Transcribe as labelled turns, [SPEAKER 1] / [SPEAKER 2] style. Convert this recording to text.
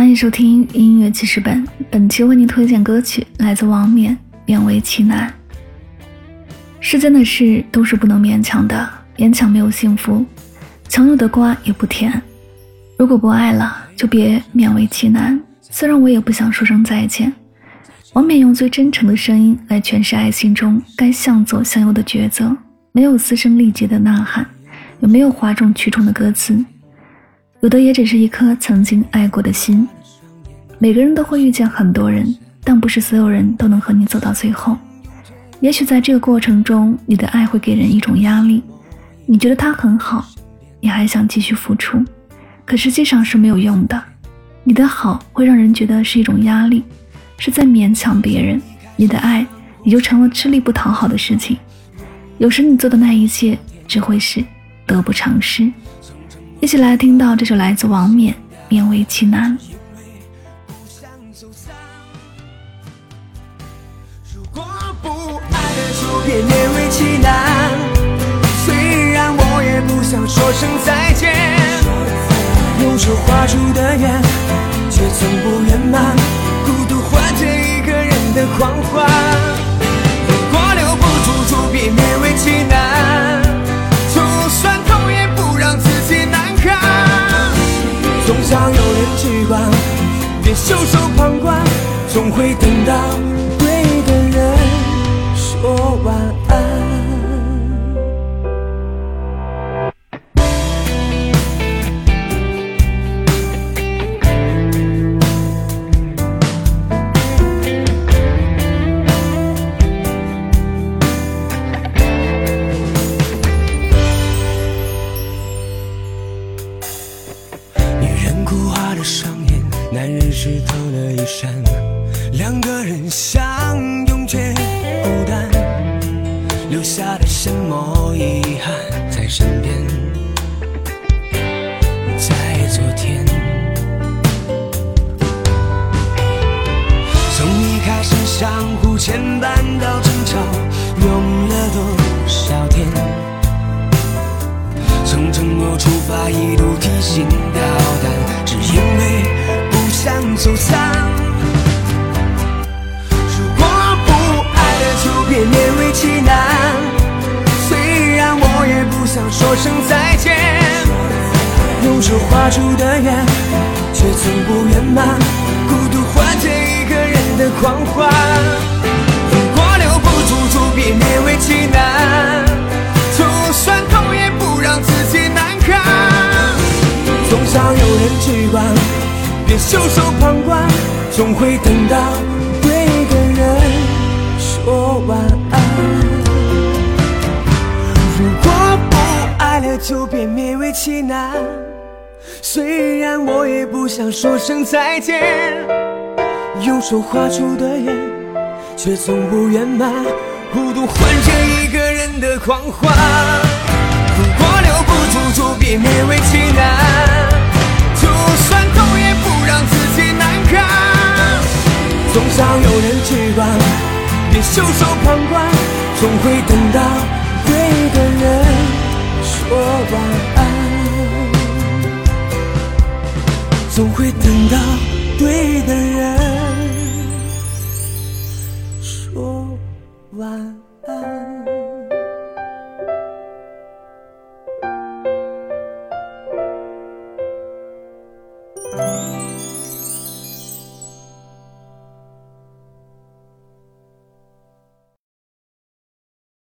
[SPEAKER 1] 欢迎收听音乐记事本，本期为您推荐歌曲来自王冕《勉为其难》。世间的事都是不能勉强的，勉强没有幸福，强扭的瓜也不甜。如果不爱了，就别勉为其难。虽然我也不想说声再见。王冕用最真诚的声音来诠释爱情中该向左向右的抉择，没有嘶声力竭的呐喊，也没有哗众取宠的歌词。有的也只是一颗曾经爱过的心。每个人都会遇见很多人，但不是所有人都能和你走到最后。也许在这个过程中，你的爱会给人一种压力，你觉得他很好，你还想继续付出，可实际上是没有用的。你的好会让人觉得是一种压力，是在勉强别人，你的爱也就成了吃力不讨好的事情。有时你做的那一切，只会是得不偿失。一起来听到这首来自王冕《勉为其难》。
[SPEAKER 2] 如果不爱了，就别勉为其难。虽然我也不想说声再见，用手画出的圆，别袖手旁观，总会等到。湿透了衣衫，两个人相拥却孤单，留下了什么遗憾在身边？在昨天，从一开始相互牵绊到争吵，用了多少天？从承诺出发，一路提心吊胆。只因画出的圆，却从不圆满。孤独换着一个人的狂欢。如果留不住，就别勉为其难。就算痛，也不让自己难堪。总想有人去管，别袖手旁观，总会等到对的人说晚安。如果不爱了，就别勉为其难。虽然我也不想说声再见，用手画出的圆，却从不圆满。孤独换着一个人的狂欢。如果留不住，就别勉为其难。就算痛，也不让自己难堪总想有人去管，别袖手旁观，总会等到对的人说晚安，总会等到对的人说晚安。